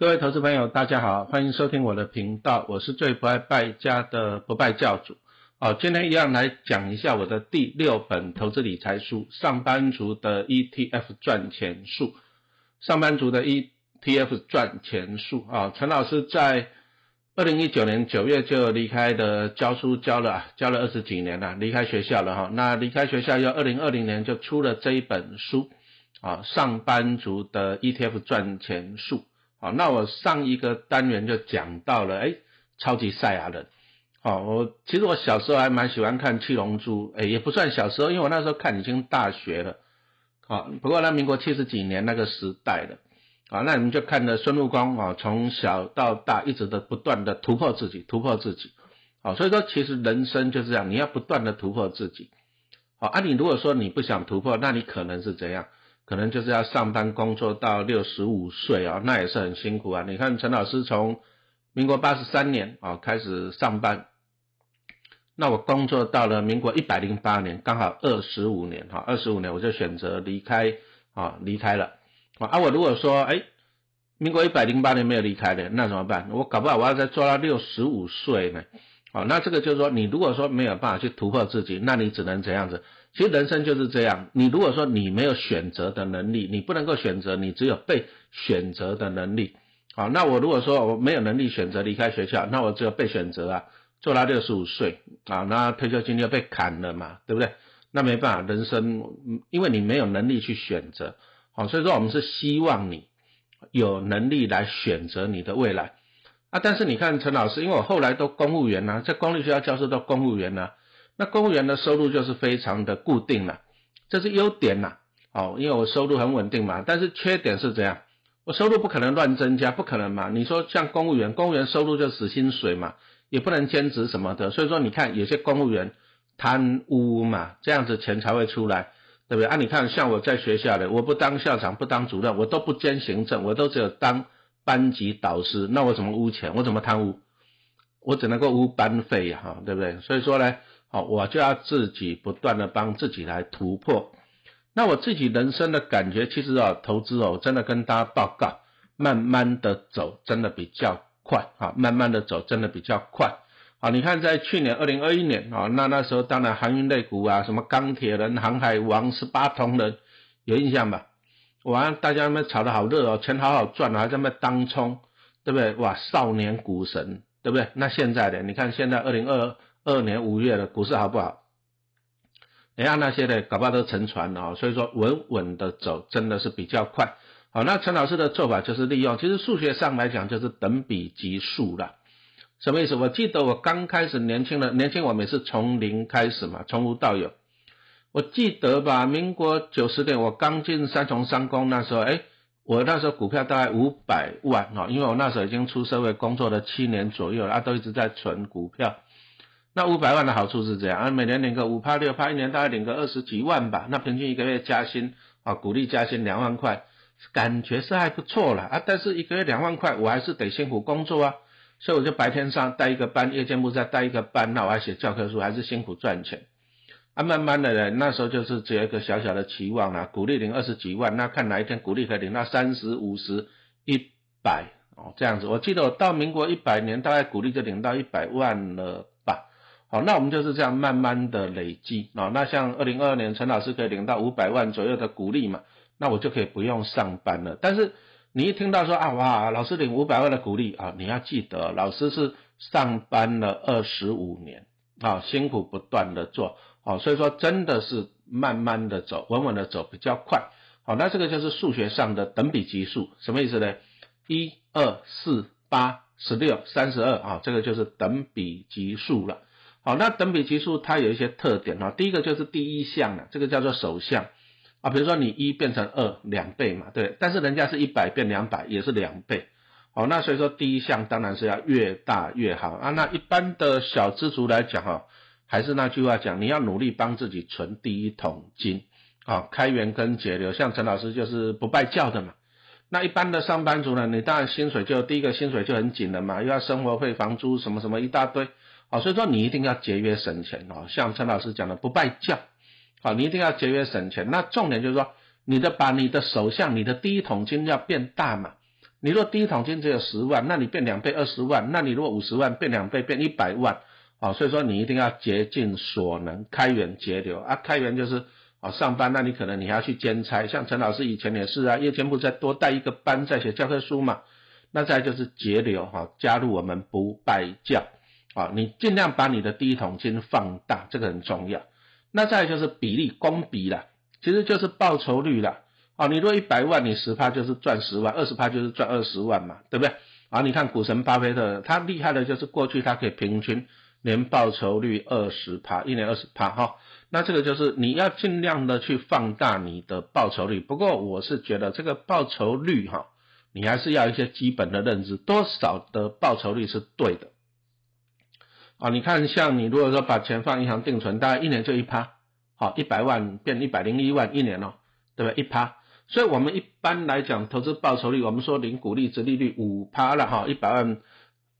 各位投资朋友，大家好，欢迎收听我的频道，我是最不爱败家的不败教主。哦，今天一样来讲一下我的第六本投资理财书《上班族的 ETF 赚钱术》。上班族的 ETF 赚钱术啊，陈老师在二零一九年九月就离开的教书教了啊教了二十几年了，离开学校了哈。那离开学校要二零二零年就出了这一本书啊，《上班族的 ETF 赚钱术》。好，那我上一个单元就讲到了，哎，超级赛亚人。好，我其实我小时候还蛮喜欢看七龙珠，哎，也不算小时候，因为我那时候看已经大学了。好，不过那民国七十几年那个时代的，啊，那你们就看着孙悟空啊，从小到大一直的不断的突破自己，突破自己。好，所以说其实人生就是这样，你要不断的突破自己。好，啊，你如果说你不想突破，那你可能是怎样？可能就是要上班工作到六十五岁啊，那也是很辛苦啊。你看陈老师从民国八十三年啊开始上班，那我工作到了民国一百零八年，刚好二十五年哈，二十五年我就选择离开啊，离开了啊。我如果说哎，民国一百零八年没有离开的，那怎么办？我搞不好我要再做到六十五岁呢。好，那这个就是说，你如果说没有办法去突破自己，那你只能怎样子。其实人生就是这样，你如果说你没有选择的能力，你不能够选择，你只有被选择的能力。好，那我如果说我没有能力选择离开学校，那我只有被选择啊，做到六十五岁啊，那退休金就被砍了嘛，对不对？那没办法，人生因为你没有能力去选择，好，所以说我们是希望你有能力来选择你的未来啊。但是你看陈老师，因为我后来都公务员呐，在公立学校教授都公务员呐。那公务员的收入就是非常的固定了，这是优点呐，哦，因为我收入很稳定嘛。但是缺点是怎样？我收入不可能乱增加，不可能嘛。你说像公务员，公务员收入就死薪水嘛，也不能兼职什么的。所以说你看有些公务员贪污嘛，这样子钱才会出来，对不对？啊，你看像我在学校的，我不当校长，不当主任，我都不兼行政，我都只有当班级导师，那我怎么污钱？我怎么贪污？我只能够污班费呀，哈，对不对？所以说呢。好，我就要自己不断的帮自己来突破。那我自己人生的感觉，其实啊，投资哦，真的跟大家报告，慢慢的走，真的比较快啊，慢慢的走，真的比较快。好，你看在去年二零二一年啊，那那时候当然航运类股啊，什么钢铁人、航海王、十八铜人，有印象吧？哇，大家那炒得好热哦，钱好好赚啊，还在那当冲，对不对？哇，少年股神，对不对？那现在的，你看现在二零二。二年五月的股市好不好？你看那些的搞不好都沉船了，所以说稳稳的走真的是比较快。好，那陈老师的做法就是利用，其实数学上来讲就是等比级数了。什么意思？我记得我刚开始年轻的年轻，我每次从零开始嘛，从无到有。我记得吧，民国九十年我刚进三重三公那时候，哎，我那时候股票大概五百万哦，因为我那时候已经出社会工作了七年左右了，都一直在存股票。那五百万的好处是这样啊，每年领个五趴六趴，一年大概领个二十几万吧。那平均一个月加薪啊，鼓励加薪两万块，感觉是还不错了啊。但是一个月两万块，我还是得辛苦工作啊。所以我就白天上带一个班，夜间部再带一个班，那我还写教科书，还是辛苦赚钱啊。慢慢的呢，那时候就是只有一个小小的期望啊，鼓励领二十几万，那看哪一天鼓励可以领到三十五十一百哦这样子。我记得我到民国一百年，大概鼓励就领到一百万了。好，那我们就是这样慢慢的累积啊。那像二零二二年，陈老师可以领到五百万左右的股利嘛，那我就可以不用上班了。但是你一听到说啊，哇，老师领五百万的股利啊，你要记得，老师是上班了二十五年啊，辛苦不断的做，好，所以说真的是慢慢的走，稳稳的走比较快。好，那这个就是数学上的等比级数，什么意思呢？一二四八十六三十二啊，这个就是等比级数了。好，那等比级数它有一些特点哈，第一个就是第一项了，这个叫做首项啊，比如说你一变成二，两倍嘛，对，但是人家是一百变两百，也是两倍，好，那所以说第一项当然是要越大越好啊。那一般的小资族来讲哈，还是那句话讲，你要努力帮自己存第一桶金啊，开源跟节流，像陈老师就是不拜教的嘛。那一般的上班族呢，你当然薪水就第一个薪水就很紧了嘛，又要生活费、房租什么什么一大堆。好，所以说你一定要节约省钱哦，像陈老师讲的不拜教，好，你一定要节约省钱。那重点就是说，你的把你的手相，你的第一桶金要变大嘛，你若第一桶金只有十万，那你变两倍二十万，那你如果五十万变两倍变一百万，啊，所以说你一定要竭尽所能开源节流。啊，开源就是啊上班，那你可能你还要去兼差，像陈老师以前也是啊，夜间部再多带一个班在写教科书嘛，那再就是节流哈，加入我们不拜教。啊，你尽量把你的第一桶金放大，这个很重要。那再就是比例公比了，其实就是报酬率了。啊，你若一百万，你十趴就是赚十万，二十趴就是赚二十万嘛，对不对？啊，你看股神巴菲特，他厉害的就是过去他可以平均年报酬率二十趴，一年二十趴哈。那这个就是你要尽量的去放大你的报酬率。不过我是觉得这个报酬率哈，你还是要一些基本的认知，多少的报酬率是对的。啊，你看像你如果说把钱放银行定存，大概一年就一趴，好，一百万变一百零一万一年哦，对不对？一趴。所以，我们一般来讲，投资报酬率，我们说零股利值利率五趴了哈，一百万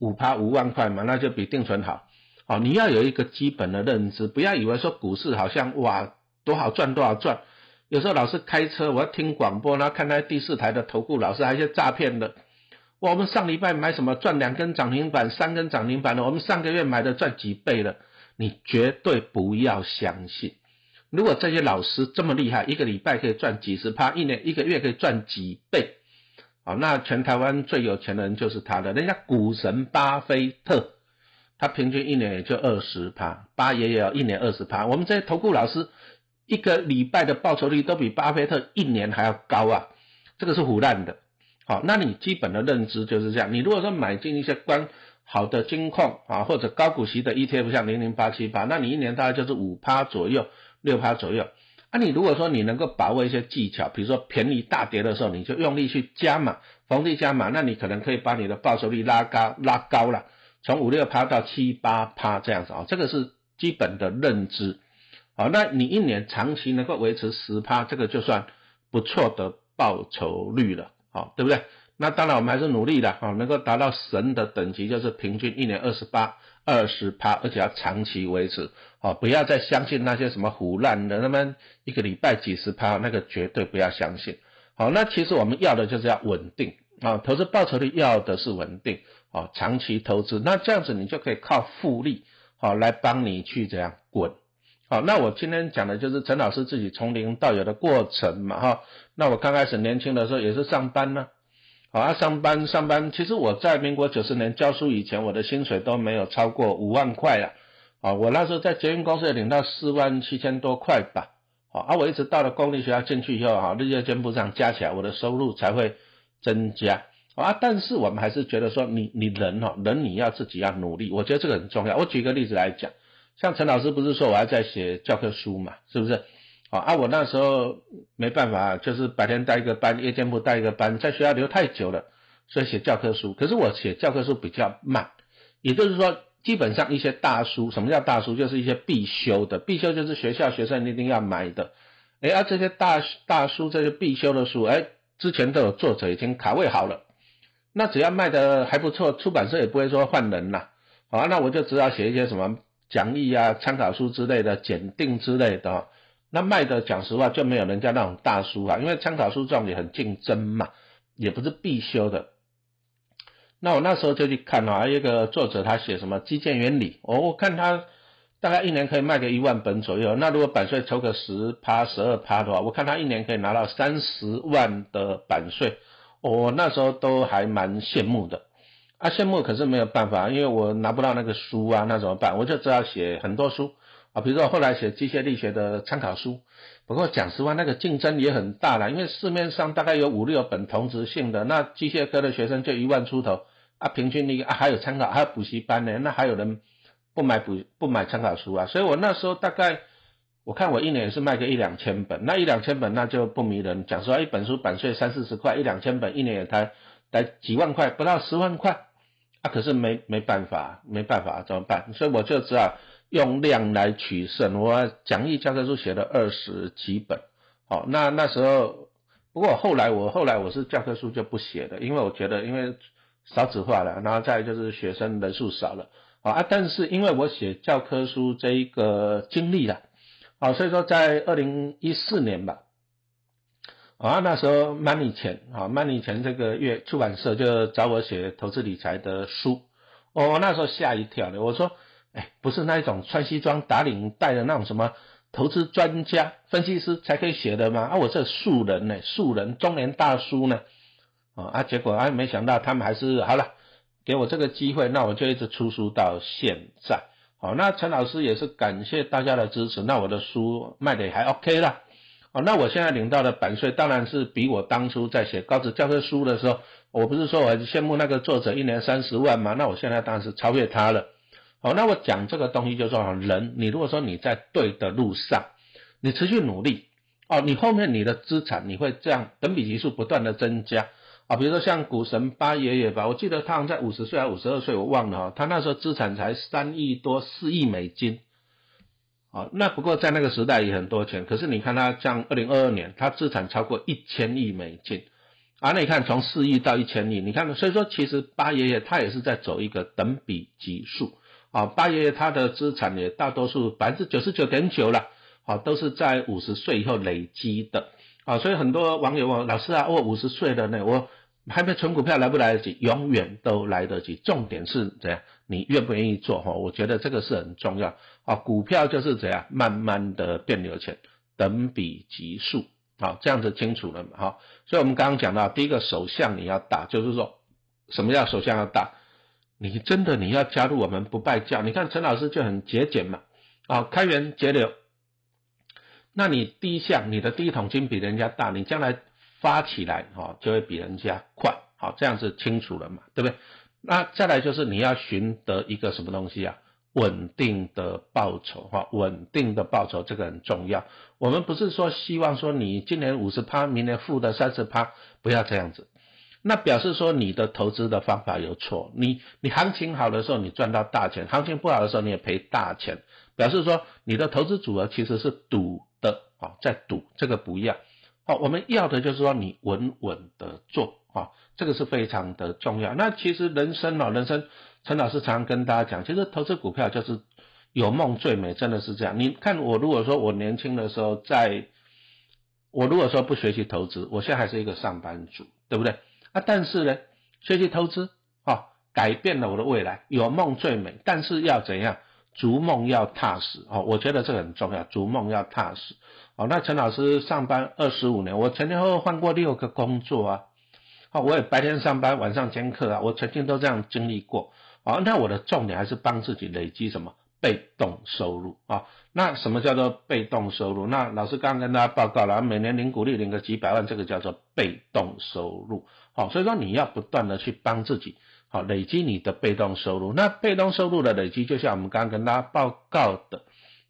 五趴五万块嘛，那就比定存好。好，你要有一个基本的认知，不要以为说股市好像哇多好赚多好赚。有时候老是开车，我要听广播，然后看那第四台的投顾老师，还有些诈骗的。我们上礼拜买什么赚两根涨停板、三根涨停板的，我们上个月买的赚几倍了，你绝对不要相信。如果这些老师这么厉害，一个礼拜可以赚几十趴，一年一个月可以赚几倍，啊，那全台湾最有钱的人就是他的，人家股神巴菲特，他平均一年也就二十趴，巴爷爷要一年二十趴，我们这些投顾老师一个礼拜的报酬率都比巴菲特一年还要高啊，这个是胡乱的，好，那你基本的认知就是这样，你如果说买进一些关好的金矿啊，或者高股息的 ETF，像零零八七八，那你一年大概就是五趴左右。六趴左右，啊，你如果说你能够把握一些技巧，比如说便宜大跌的时候，你就用力去加码，逢低加码，那你可能可以把你的报酬率拉高拉高了，从五六趴到七八趴这样子啊，这个是基本的认知，好，那你一年长期能够维持十趴，这个就算不错的报酬率了，好，对不对？那当然我们还是努力的啊，能够达到神的等级，就是平均一年二十八。二十趴，而且要长期维持，哦，不要再相信那些什么胡乱的，那么一个礼拜几十趴，那个绝对不要相信。好，那其实我们要的就是要稳定啊，投资报酬率要的是稳定，哦，长期投资，那这样子你就可以靠复利，好来帮你去这样滚。好，那我今天讲的就是陈老师自己从零到有的过程嘛，哈，那我刚开始年轻的时候也是上班呢。啊，上班上班，其实我在民国九十年教书以前，我的薪水都没有超过五万块啊。啊，我那时候在捷运公司也领到四万七千多块吧。啊，我一直到了公立学校进去以后，哈，日夜兼部上加起来，我的收入才会增加。啊，但是我们还是觉得说，你你人哈，人你要自己要努力，我觉得这个很重要。我举个例子来讲，像陈老师不是说我还在写教科书嘛，是不是？啊，我那时候没办法，就是白天带一个班，夜间部带一个班，在学校留太久了，所以写教科书。可是我写教科书比较慢，也就是说，基本上一些大书，什么叫大书？就是一些必修的，必修就是学校学生一定要买的。哎，啊这些大大书，这些必修的书，哎，之前都有作者已经卡位好了，那只要卖的还不错，出版社也不会说换人啦。好，那我就只好写一些什么讲义啊、参考书之类的、检定之类的。那卖的讲实话就没有人家那种大书啊，因为参考书这种也很竞争嘛，也不是必修的。那我那时候就去看啊，一个作者他写什么基建原理，我我看他大概一年可以卖个一万本左右。那如果版税抽个十趴十二趴的话，我看他一年可以拿到三十万的版税，我那时候都还蛮羡慕的。啊，羡慕可是没有办法，因为我拿不到那个书啊，那怎么办？我就只好写很多书。啊，比如说后来写机械力学的参考书，不过讲实话，那个竞争也很大了，因为市面上大概有五六本同质性的，那机械科的学生就一万出头啊，平均一个啊，还有参考，还有补习班呢，那还有人不买补不买参考书啊，所以我那时候大概我看我一年也是卖个一两千本，那一两千本那就不迷人，讲实话，一本书版税三四十块，一两千本一年也才才几万块，不到十万块啊，可是没没办法，没办法怎么办？所以我就只好。用量来取胜，我讲义教科书写了二十几本，好，那那时候，不过后来我后来我是教科书就不写的，因为我觉得因为少子化了，然后再就是学生人数少了，啊，但是因为我写教科书这一个经历了，啊，所以说在二零一四年吧，啊，那时候 money 钱啊，money 钱这个月出版社就找我写投资理财的书，我那时候吓一跳的，我说，哎，不是那一种穿西装打领带的那种什么投资专家分析师才可以写的吗？啊，我这素人呢，素人中年大叔呢，啊，结果啊，没想到他们还是好了，给我这个机会，那我就一直出书到现在。好，那陈老师也是感谢大家的支持，那我的书卖的还 OK 了。哦，那我现在领到的版税当然是比我当初在写高职教科书的时候，我不是说我很羡慕那个作者一年三十万吗？那我现在当然是超越他了。好，那我讲这个东西就是说，人你如果说你在对的路上，你持续努力，哦，你后面你的资产你会这样等比级数不断的增加啊。比如说像股神八爷爷吧，我记得他好像在五十岁还五十二岁，我忘了哈，他那时候资产才三亿多四亿美金。啊，那不过在那个时代也很多钱，可是你看他像二零二二年，他资产超过一千亿美金，啊，那你看从四亿到一千亿，你看，所以说其实八爷爷他也是在走一个等比级数，啊，八爷爷他的资产也大多数百分之九十九点九了，啊，都是在五十岁以后累积的，啊，所以很多网友问老师啊，我五十岁了呢，我。还没存股票来不来得及？永远都来得及。重点是怎样？你愿不愿意做？哈，我觉得这个是很重要。啊，股票就是怎样，慢慢的变有钱，等比级数。好，这样子清楚了嘛？哈，所以我们刚刚讲到，第一个首相你要大，就是说，什么叫首相要大？你真的你要加入我们不败教？你看陈老师就很节俭嘛，啊，开源节流。那你第一项，你的第一桶金比人家大，你将来。发起来哈，就会比人家快，好，这样子清楚了嘛，对不对？那再来就是你要寻得一个什么东西啊？稳定的报酬哈，稳定的报酬这个很重要。我们不是说希望说你今年五十趴，明年负的三十趴，不要这样子。那表示说你的投资的方法有错。你你行情好的时候你赚到大钱，行情不好的时候你也赔大钱，表示说你的投资组合其实是赌的啊，在赌，这个不要。好，我们要的就是说你稳稳的做啊，这个是非常的重要。那其实人生哦，人生陈老师常常跟大家讲，其实投资股票就是有梦最美，真的是这样。你看我如果说我年轻的时候，在我如果说不学习投资，我现在还是一个上班族，对不对？啊，但是呢，学习投资啊，改变了我的未来，有梦最美。但是要怎样？逐梦要踏实哦，我觉得这个很重要。逐梦要踏实哦。那陈老师上班二十五年，我前前后后换过六个工作啊。啊，我也白天上班，晚上兼课啊，我曾经都这样经历过。啊，那我的重点还是帮自己累积什么被动收入啊？那什么叫做被动收入？那老师刚刚跟大家报告了，每年领股利领个几百万，这个叫做被动收入。好，所以说你要不断的去帮自己。好，累积你的被动收入。那被动收入的累积，就像我们刚刚跟大家报告的，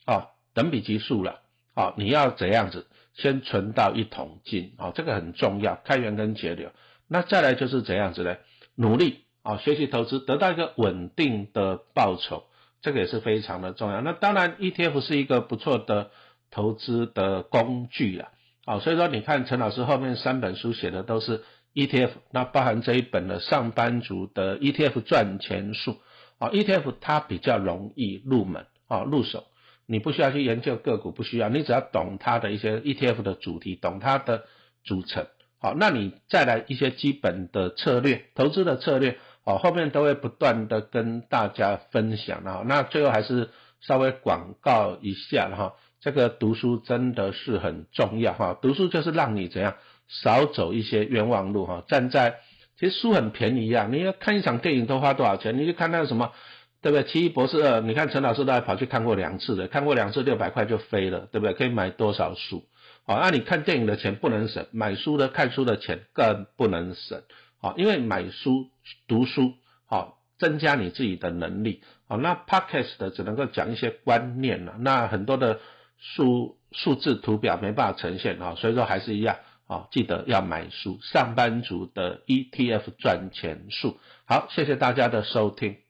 啊，等比级数了。好，你要怎样子？先存到一桶金，啊，这个很重要，开源跟节流。那再来就是怎样子呢？努力啊，学习投资，得到一个稳定的报酬，这个也是非常的重要。那当然，ETF 是一个不错的投资的工具啊。好，所以说你看陈老师后面三本书写的都是。ETF 那包含这一本的上班族的 ETF 赚钱术啊，ETF 它比较容易入门啊入手，你不需要去研究个股，不需要，你只要懂它的一些 ETF 的主题，懂它的组成，好，那你再来一些基本的策略，投资的策略，哦，后面都会不断的跟大家分享啊，那最后还是稍微广告一下哈，这个读书真的是很重要哈，读书就是让你怎样。少走一些冤枉路哈，站在其实书很便宜啊，你要看一场电影都花多少钱？你去看那个什么，对不对？奇异博士二，你看陈老师都还跑去看过两次的，看过两次六百块就飞了，对不对？可以买多少书？好，那你看电影的钱不能省，买书的看书的钱更不能省，好，因为买书读书好，增加你自己的能力，好，那 podcast 的只能够讲一些观念了，那很多的数数字图表没办法呈现啊，所以说还是一样。好，记得要买书，上班族的 ETF 赚钱术。好，谢谢大家的收听。